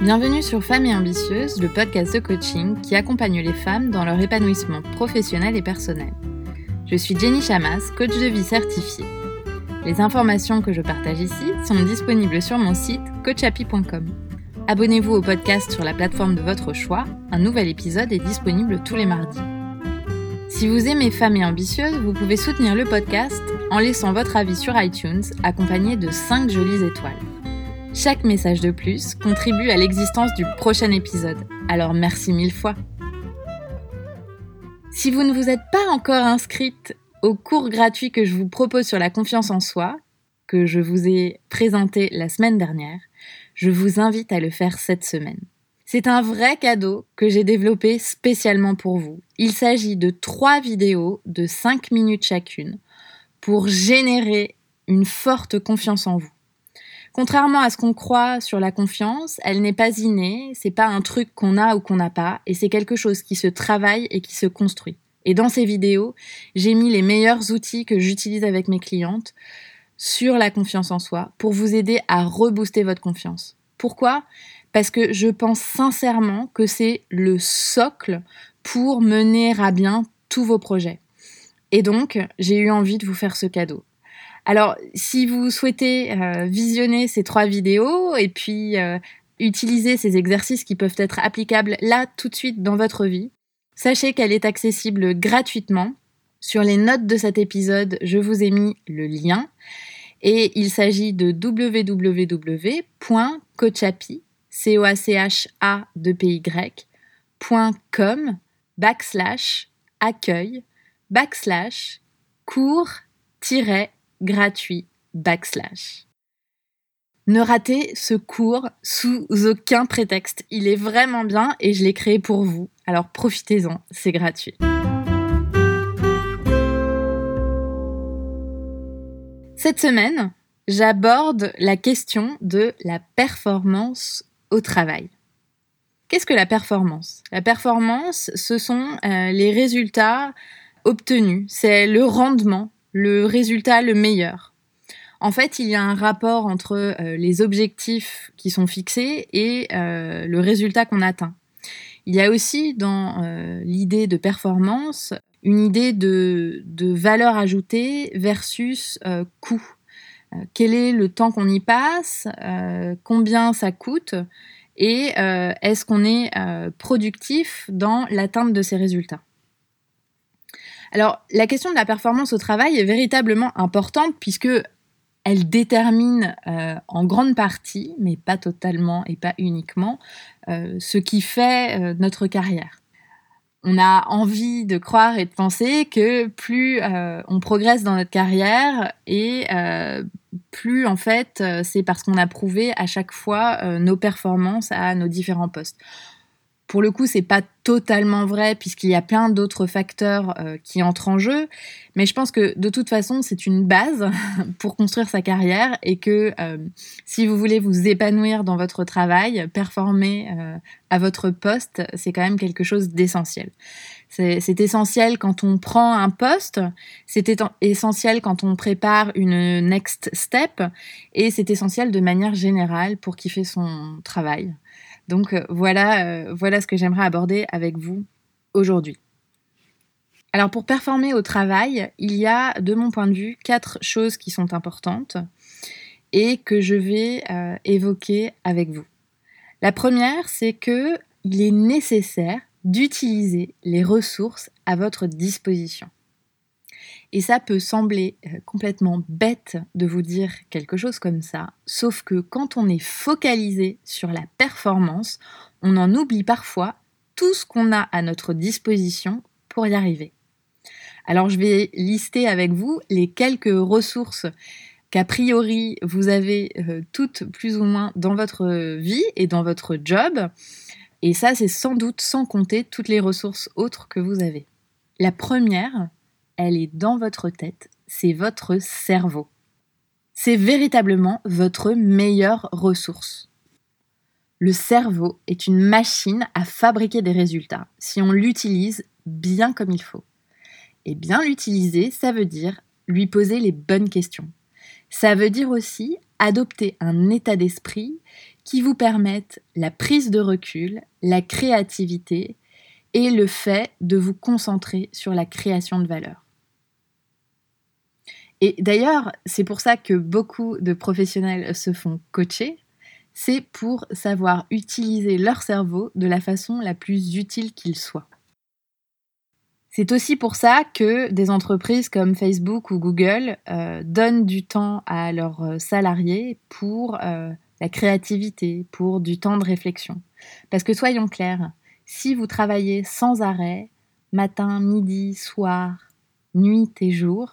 Bienvenue sur Femmes et Ambitieuses, le podcast de coaching qui accompagne les femmes dans leur épanouissement professionnel et personnel. Je suis Jenny Chamas, coach de vie certifiée. Les informations que je partage ici sont disponibles sur mon site coachapi.com. Abonnez-vous au podcast sur la plateforme de votre choix, un nouvel épisode est disponible tous les mardis. Si vous aimez Femmes et Ambitieuses, vous pouvez soutenir le podcast en laissant votre avis sur iTunes accompagné de 5 jolies étoiles. Chaque message de plus contribue à l'existence du prochain épisode, alors merci mille fois. Si vous ne vous êtes pas encore inscrite au cours gratuit que je vous propose sur la confiance en soi, que je vous ai présenté la semaine dernière, je vous invite à le faire cette semaine. C'est un vrai cadeau que j'ai développé spécialement pour vous. Il s'agit de trois vidéos de 5 minutes chacune pour générer une forte confiance en vous. Contrairement à ce qu'on croit sur la confiance, elle n'est pas innée, c'est pas un truc qu'on a ou qu'on n'a pas, et c'est quelque chose qui se travaille et qui se construit. Et dans ces vidéos, j'ai mis les meilleurs outils que j'utilise avec mes clientes sur la confiance en soi pour vous aider à rebooster votre confiance. Pourquoi? Parce que je pense sincèrement que c'est le socle pour mener à bien tous vos projets. Et donc, j'ai eu envie de vous faire ce cadeau. Alors, si vous souhaitez euh, visionner ces trois vidéos et puis euh, utiliser ces exercices qui peuvent être applicables là tout de suite dans votre vie, sachez qu'elle est accessible gratuitement. Sur les notes de cet épisode, je vous ai mis le lien et il s'agit de www.coachapi, c o a c h a de p backslash accueil backslash cours gratuit backslash. Ne ratez ce cours sous aucun prétexte. Il est vraiment bien et je l'ai créé pour vous. Alors profitez-en, c'est gratuit. Cette semaine, j'aborde la question de la performance au travail. Qu'est-ce que la performance? La performance, ce sont euh, les résultats obtenus, c'est le rendement, le résultat le meilleur. En fait, il y a un rapport entre euh, les objectifs qui sont fixés et euh, le résultat qu'on atteint. Il y a aussi dans l'idée de performance une idée de, valeur ajoutée versus coût. Euh, quel est le temps qu'on y passe, euh, combien ça coûte et euh, est-ce qu'on est productif dans l'atteinte de ces résultats? Alors, la question de la performance au travail est véritablement importante puisque elle détermine en grande partie, mais pas totalement et pas uniquement, ce qui fait notre carrière on a envie de croire et de penser que plus euh, on progresse dans notre carrière et euh, plus en fait euh, c'est parce qu'on a prouvé à chaque fois nos performances à nos différents postes. Pour le coup, c'est pas totalement vrai puisqu'il y a plein d'autres facteurs euh, qui entrent en jeu, mais je pense que de toute façon, c'est une base pour construire sa carrière et que euh, si vous voulez vous épanouir dans votre travail, performer euh, à votre poste, c'est quand même quelque chose d'essentiel. C'est essentiel quand on prend un poste, c'est essentiel quand on prépare une next step et c'est essentiel de manière générale pour kiffer son travail. Donc euh, voilà, euh, voilà ce que j'aimerais aborder avec vous aujourd'hui. Alors pour performer au travail, il y a de mon point de vue quatre choses qui sont importantes et que je vais euh, évoquer avec vous. La première, c'est que il est nécessaire d'utiliser les ressources à votre disposition. Et ça peut sembler euh, complètement bête de vous dire quelque chose comme ça, sauf que quand on est focalisé sur la performance, on en oublie parfois tout ce qu'on a à notre disposition pour y arriver. Alors je vais lister avec vous les quelques ressources qu'a priori vous avez euh, toutes plus ou moins dans votre vie et dans votre job. Et ça, c'est sans doute sans compter toutes les ressources autres que vous avez. La première, elle est dans votre tête, c'est votre cerveau. C'est véritablement votre meilleure ressource. Le cerveau est une machine à fabriquer des résultats si on l'utilise bien comme il faut. Et bien l'utiliser, ça veut dire lui poser les bonnes questions. Ça veut dire aussi adopter un état d'esprit qui vous permette la prise de recul, la créativité et le fait de vous concentrer sur la création de valeur. Et d'ailleurs, c'est pour ça que beaucoup de professionnels se font coacher, c'est pour savoir utiliser leur cerveau de la façon la plus utile qu'il soit. C'est aussi pour ça que des entreprises comme Facebook ou Google euh, donnent du temps à leurs euh, salariés pour euh, la créativité, pour du temps de réflexion. Parce que soyons clairs, si vous travaillez sans arrêt, matin, midi, soir, nuit et jour,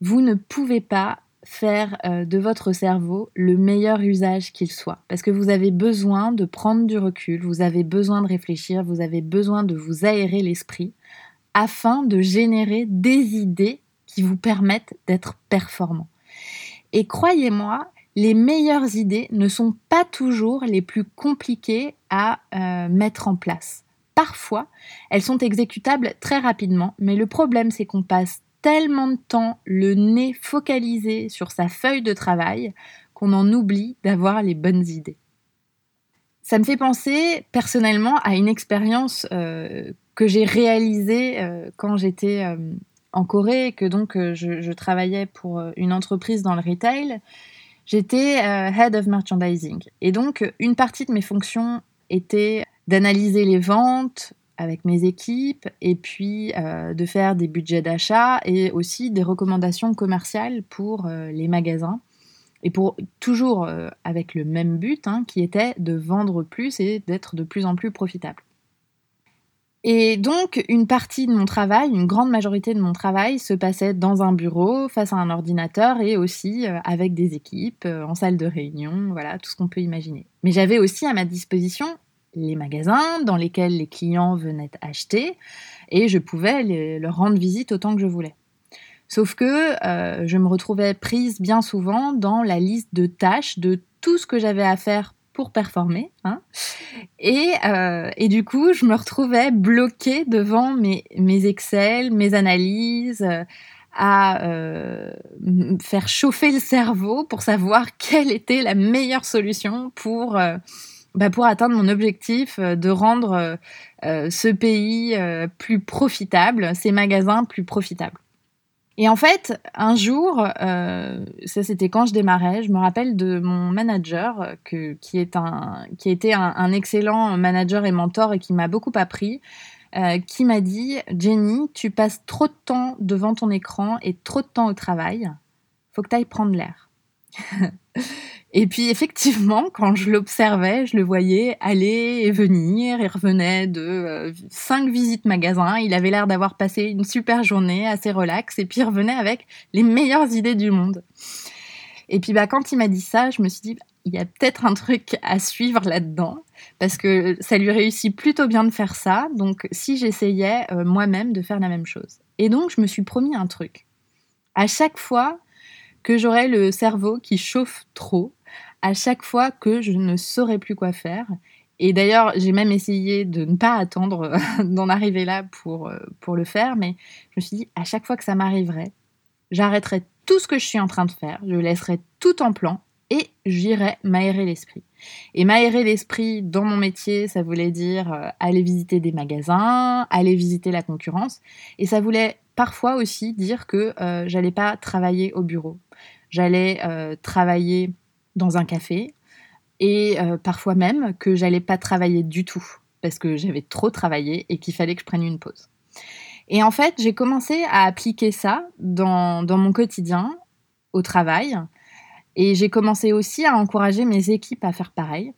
vous ne pouvez pas faire de votre cerveau le meilleur usage qu'il soit. Parce que vous avez besoin de prendre du recul, vous avez besoin de réfléchir, vous avez besoin de vous aérer l'esprit afin de générer des idées qui vous permettent d'être performant. Et croyez-moi, les meilleures idées ne sont pas toujours les plus compliquées à euh, mettre en place. Parfois, elles sont exécutables très rapidement, mais le problème c'est qu'on passe tellement de temps le nez focalisé sur sa feuille de travail qu'on en oublie d'avoir les bonnes idées. Ça me fait penser personnellement à une expérience euh, que j'ai réalisé euh, quand j'étais euh, en Corée et que donc je, travaillais pour une entreprise dans le retail. J'étais head of merchandising et donc une partie de mes fonctions était d'analyser les ventes avec mes équipes et puis de faire des budgets d'achat et aussi des recommandations commerciales pour les magasins et pour toujours avec le même but hein, qui était de vendre plus et d'être de plus en plus profitable. Et donc, une partie de mon travail, une grande majorité de mon travail se passait dans un bureau, face à un ordinateur et aussi euh, avec des équipes, euh, en salle de réunion, voilà, tout ce qu'on peut imaginer. Mais j'avais aussi à ma disposition les magasins dans lesquels les clients venaient acheter et je pouvais leur rendre visite autant que je voulais. Sauf que euh, je me retrouvais prise bien souvent dans la liste de tâches de tout ce que j'avais à faire pour performer. Hein. Et, euh, et, du coup, je me retrouvais bloquée devant mes, mes Excel, mes analyses, euh, à faire chauffer le cerveau pour savoir quelle était la meilleure solution pour, bah pour atteindre mon objectif de rendre ce pays plus profitable, ces magasins plus profitables. Et en fait, un jour, euh, ça c'était quand je démarrais, je me rappelle de mon manager, euh, qui, est un, excellent manager et mentor et qui m'a beaucoup appris, euh, qui m'a dit Jenny, tu passes trop de temps devant ton écran et trop de temps au travail, faut que tu ailles prendre l'air. Et puis effectivement, quand je l'observais, je le voyais aller et venir. Il revenait de euh, cinq visites magasins. Il avait l'air d'avoir passé une super journée, assez relax. Et puis il revenait avec les meilleures idées du monde. Et puis bah, quand il m'a dit ça, je me suis dit, il y a peut-être un truc à suivre là-dedans. Parce que ça lui réussit plutôt bien de faire ça. Donc si j'essayais euh, moi-même de faire la même chose. Et donc je me suis promis un truc. À chaque fois que j'aurais le cerveau qui chauffe trop, à chaque fois que je ne saurais plus quoi faire. Et d'ailleurs, j'ai même essayé de ne pas attendre d'en arriver là pour, euh, pour le faire, mais je me suis dit, à chaque fois que ça m'arriverait, j'arrêterais tout ce que je suis en train de faire, je laisserais tout en plan et j'irais m'aérer l'esprit. Et m'aérer l'esprit dans mon métier, ça voulait dire euh, aller visiter des magasins, aller visiter la concurrence, et ça voulait parfois aussi dire que euh, j'allais pas travailler au bureau. J'allais travailler dans un café et euh, parfois même que j'allais pas travailler du tout parce que j'avais trop travaillé et qu'il fallait que je prenne une pause. Et en fait, j'ai commencé à appliquer ça dans, dans mon quotidien, au travail, et j'ai commencé aussi à encourager mes équipes à faire pareil.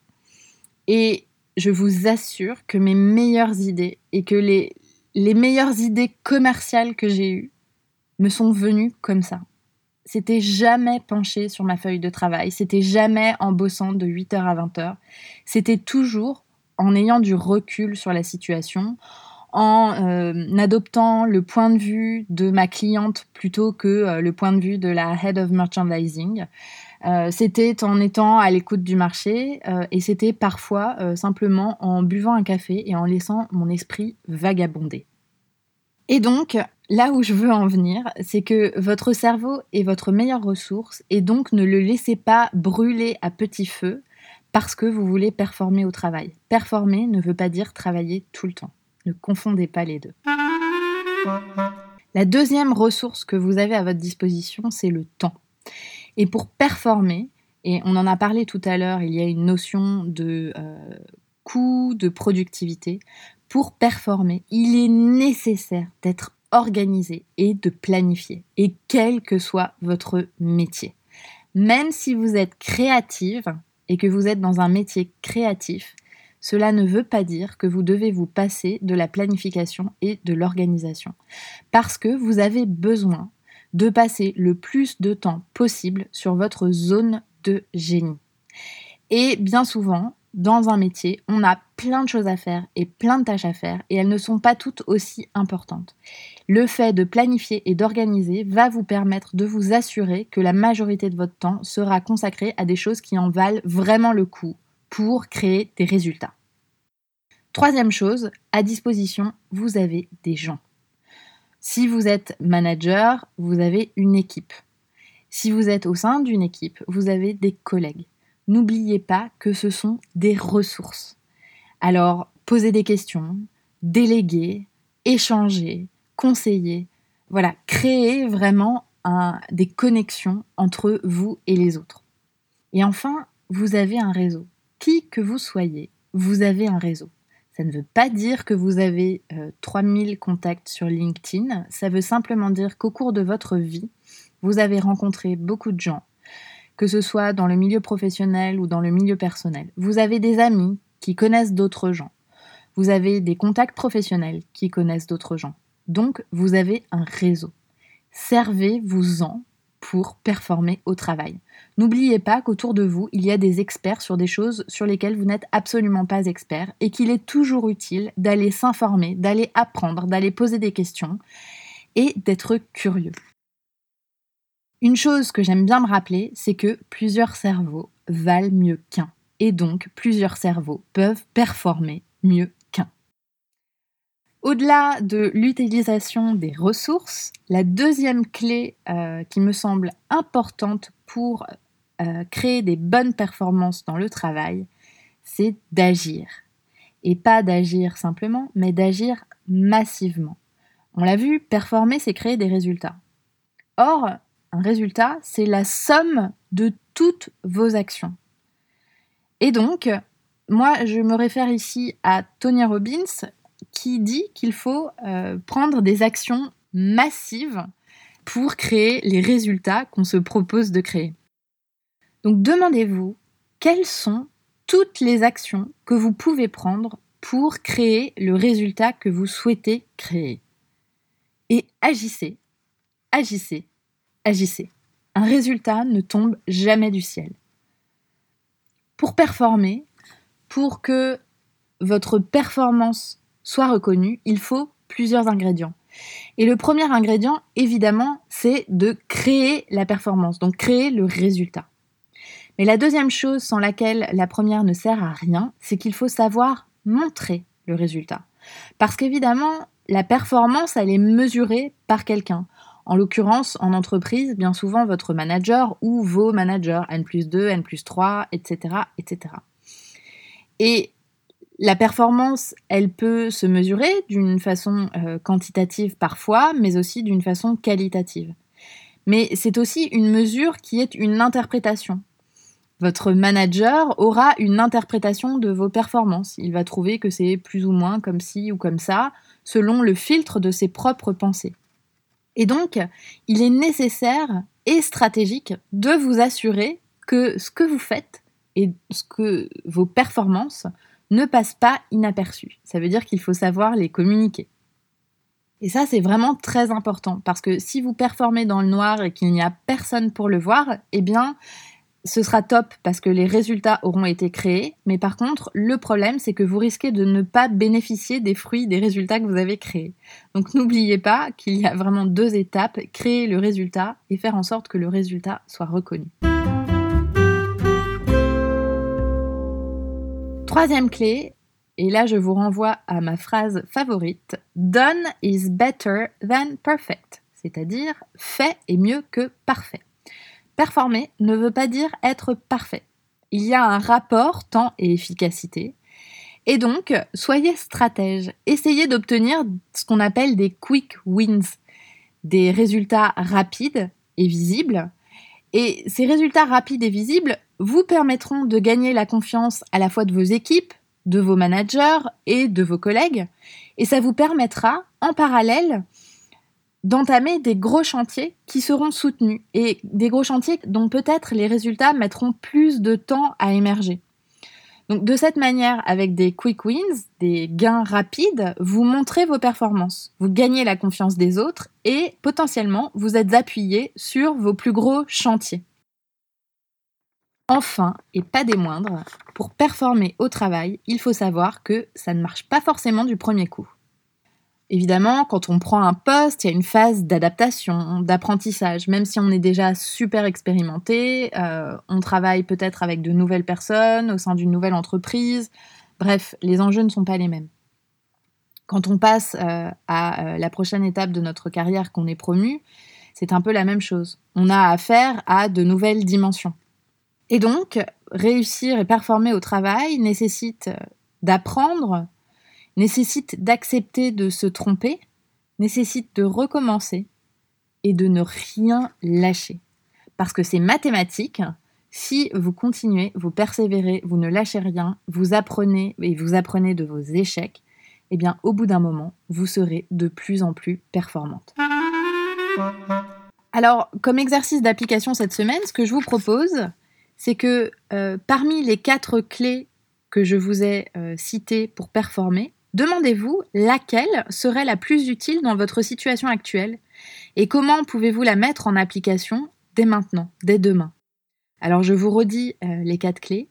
Et je vous assure que mes meilleures idées et que les, les meilleures idées commerciales que j'ai eues me sont venues comme ça c'était jamais penché sur ma feuille de travail, c'était jamais en bossant de 8h à 20h, c'était toujours en ayant du recul sur la situation, en euh, adoptant le point de vue de ma cliente plutôt que euh, le point de vue de la head of merchandising. Euh, c'était en étant à l'écoute du marché et c'était parfois simplement en buvant un café et en laissant mon esprit vagabonder. Et donc, là où je veux en venir, c'est que votre cerveau est votre meilleure ressource et donc ne le laissez pas brûler à petit feu parce que vous voulez performer au travail. Performer ne veut pas dire travailler tout le temps. Ne confondez pas les deux. La deuxième ressource que vous avez à votre disposition, c'est le temps. Et pour performer, et on en a parlé tout à l'heure, il y a une notion de euh, coût, de productivité. Pour performer, il est nécessaire d'être organisé et de planifier, et quel que soit votre métier. Même si vous êtes créative et que vous êtes dans un métier créatif, cela ne veut pas dire que vous devez vous passer de la planification et de l'organisation. Parce que vous avez besoin de passer le plus de temps possible sur votre zone de génie. Et bien souvent, dans un métier, on a plein de choses à faire et plein de tâches à faire et elles ne sont pas toutes aussi importantes. Le fait de planifier et d'organiser va vous permettre de vous assurer que la majorité de votre temps sera consacré à des choses qui en valent vraiment le coup pour créer des résultats. Troisième chose, à disposition, vous avez des gens. Si vous êtes manager, vous avez une équipe. Si vous êtes au sein d'une équipe, vous avez des collègues. N'oubliez pas que ce sont des ressources. Alors, posez des questions, déléguer, échanger, conseiller. Voilà, créer vraiment des connexions entre vous et les autres. Et enfin, vous avez un réseau. Qui que vous soyez, vous avez un réseau. Ça ne veut pas dire que vous avez 3000 euh, contacts sur LinkedIn, ça veut simplement dire qu'au cours de votre vie, vous avez rencontré beaucoup de gens, que ce soit dans le milieu professionnel ou dans le milieu personnel. Vous avez des amis qui connaissent d'autres gens. Vous avez des contacts professionnels qui connaissent d'autres gens. Donc, vous avez un réseau. Servez-vous-en pour performer au travail. N'oubliez pas qu'autour de vous, il y a des experts sur des choses sur lesquelles vous n'êtes absolument pas expert et qu'il est toujours utile d'aller s'informer, d'aller apprendre, d'aller poser des questions et d'être curieux. Une chose que j'aime bien me rappeler, c'est que plusieurs cerveaux valent mieux qu'un et donc plusieurs cerveaux peuvent performer mieux au-delà de l'utilisation des ressources, la deuxième clé euh, qui me semble importante pour euh, créer des bonnes performances dans le travail, c'est d'agir. Et pas d'agir simplement, mais d'agir massivement. On l'a vu, performer, c'est créer des résultats. Or, résultat, c'est la somme de toutes vos actions. Et donc, moi, je me réfère ici à Tony Robbins qui dit qu'il faut euh, prendre des actions massives pour créer les résultats qu'on se propose de créer. Donc demandez-vous quelles sont toutes les actions que vous pouvez prendre pour créer le résultat que vous souhaitez créer? Et agissez, agissez, agissez. Un résultat ne tombe jamais du ciel. Pour performer, pour que votre performance soit reconnu, il faut plusieurs ingrédients. Et le premier ingrédient, évidemment, c'est de créer la performance, donc créer le résultat. Mais la deuxième chose sans laquelle la première ne sert à rien, c'est qu'il faut savoir montrer le résultat. Parce qu'évidemment, la performance, elle est mesurée par quelqu'un. En l'occurrence, en entreprise, bien souvent votre manager ou vos managers, N plus 2, N plus 3, etc. etc. Et la performance, elle peut se mesurer d'une façon euh, quantitative parfois, mais aussi d'une façon qualitative. Mais c'est aussi une mesure qui est une interprétation. Votre manager aura une interprétation de vos performances. Il va trouver que c'est plus ou moins comme ci ou comme ça, selon le filtre de ses propres pensées. Et donc, il est nécessaire et stratégique de vous assurer que ce que vous faites et ce que vos performances ne passent pas inaperçus. Ça veut dire qu'il faut savoir les communiquer. Et ça, c'est vraiment très important parce que si vous performez dans le noir et qu'il n'y a personne pour le voir, eh bien, ce sera top parce que les résultats auront été créés. Mais par contre, le problème, c'est que vous risquez de ne pas bénéficier des fruits des résultats que vous avez créés. Donc n'oubliez pas qu'il y a vraiment deux étapes, créer le résultat et faire en sorte que le résultat soit reconnu. Troisième clé, Et là, je vous renvoie à ma phrase favorite Done is better than perfect, c'est-à-dire fait est mieux que parfait. Performer ne veut pas dire être parfait. Il y a un rapport temps et efficacité. Et donc, soyez stratège. Essayez d'obtenir ce qu'on appelle des quick wins, des résultats rapides et visibles. Et ces résultats rapides et visibles vous permettront de gagner la confiance à la fois de vos équipes, de vos managers et de vos collègues. Et ça vous permettra, en parallèle, d'entamer des gros chantiers qui seront soutenus et des gros chantiers dont peut-être les résultats mettront plus de temps à émerger. Donc de cette manière, avec des quick wins, des gains rapides, vous montrez vos performances, vous gagnez la confiance des autres et potentiellement vous êtes appuyé sur vos plus gros chantiers. Enfin, et pas des moindres, pour performer au travail, il faut savoir que ça ne marche pas forcément du premier coup. Évidemment, quand on prend un poste, il y a une phase d'adaptation, d'apprentissage. Même si on est déjà super expérimenté, euh, on travaille peut-être avec de nouvelles personnes au sein d'une nouvelle entreprise. Bref, les enjeux ne sont pas les mêmes. Quand on passe euh, à euh, la prochaine étape de notre carrière, qu'on est promu, c'est un peu la même chose. On a affaire à de nouvelles dimensions. Et donc, réussir et performer au travail nécessite d'apprendre, nécessite d'accepter de se tromper, nécessite de recommencer et de ne rien lâcher. Parce que c'est mathématique, si vous continuez, vous persévérez, vous ne lâchez rien, vous apprenez et vous apprenez de vos échecs, eh bien au bout d'un moment, vous serez de plus en plus performante. Alors, comme exercice d'application cette semaine, ce que je vous propose, c'est que euh, parmi les quatre clés que je vous ai euh, citées pour performer, Demandez-vous laquelle serait la plus utile dans votre situation actuelle et comment pouvez-vous la mettre en application dès maintenant, dès demain? Alors je vous redis euh, les quatre clés.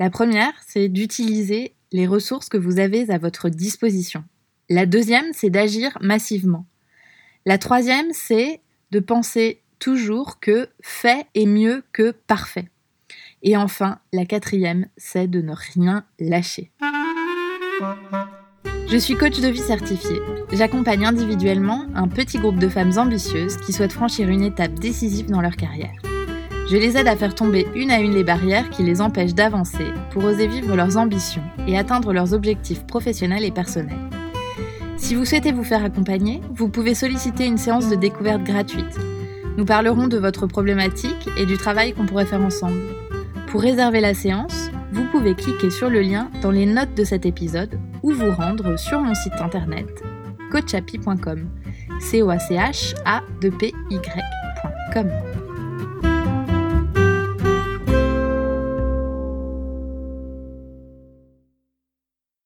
La première, c'est d'utiliser les ressources que vous avez à votre disposition. La deuxième, c'est d'agir massivement. La troisième, c'est de penser toujours que fait est mieux que parfait. Et enfin, la quatrième, c'est de ne rien lâcher. Je suis coach de vie certifié. J'accompagne individuellement un petit groupe de femmes ambitieuses qui souhaitent franchir une étape décisive dans leur carrière. Je les aide à faire tomber une à une les barrières qui les empêchent d'avancer pour oser vivre leurs ambitions et atteindre leurs objectifs professionnels et personnels. Si vous souhaitez vous faire accompagner, vous pouvez solliciter une séance de découverte gratuite. Nous parlerons de votre problématique et du travail qu'on pourrait faire ensemble. Pour réserver la séance, vous pouvez cliquer sur le lien dans les notes de cet épisode ou vous rendre sur mon site internet coachapi.com. C-O-A-C-H-A-2-P-Y.com.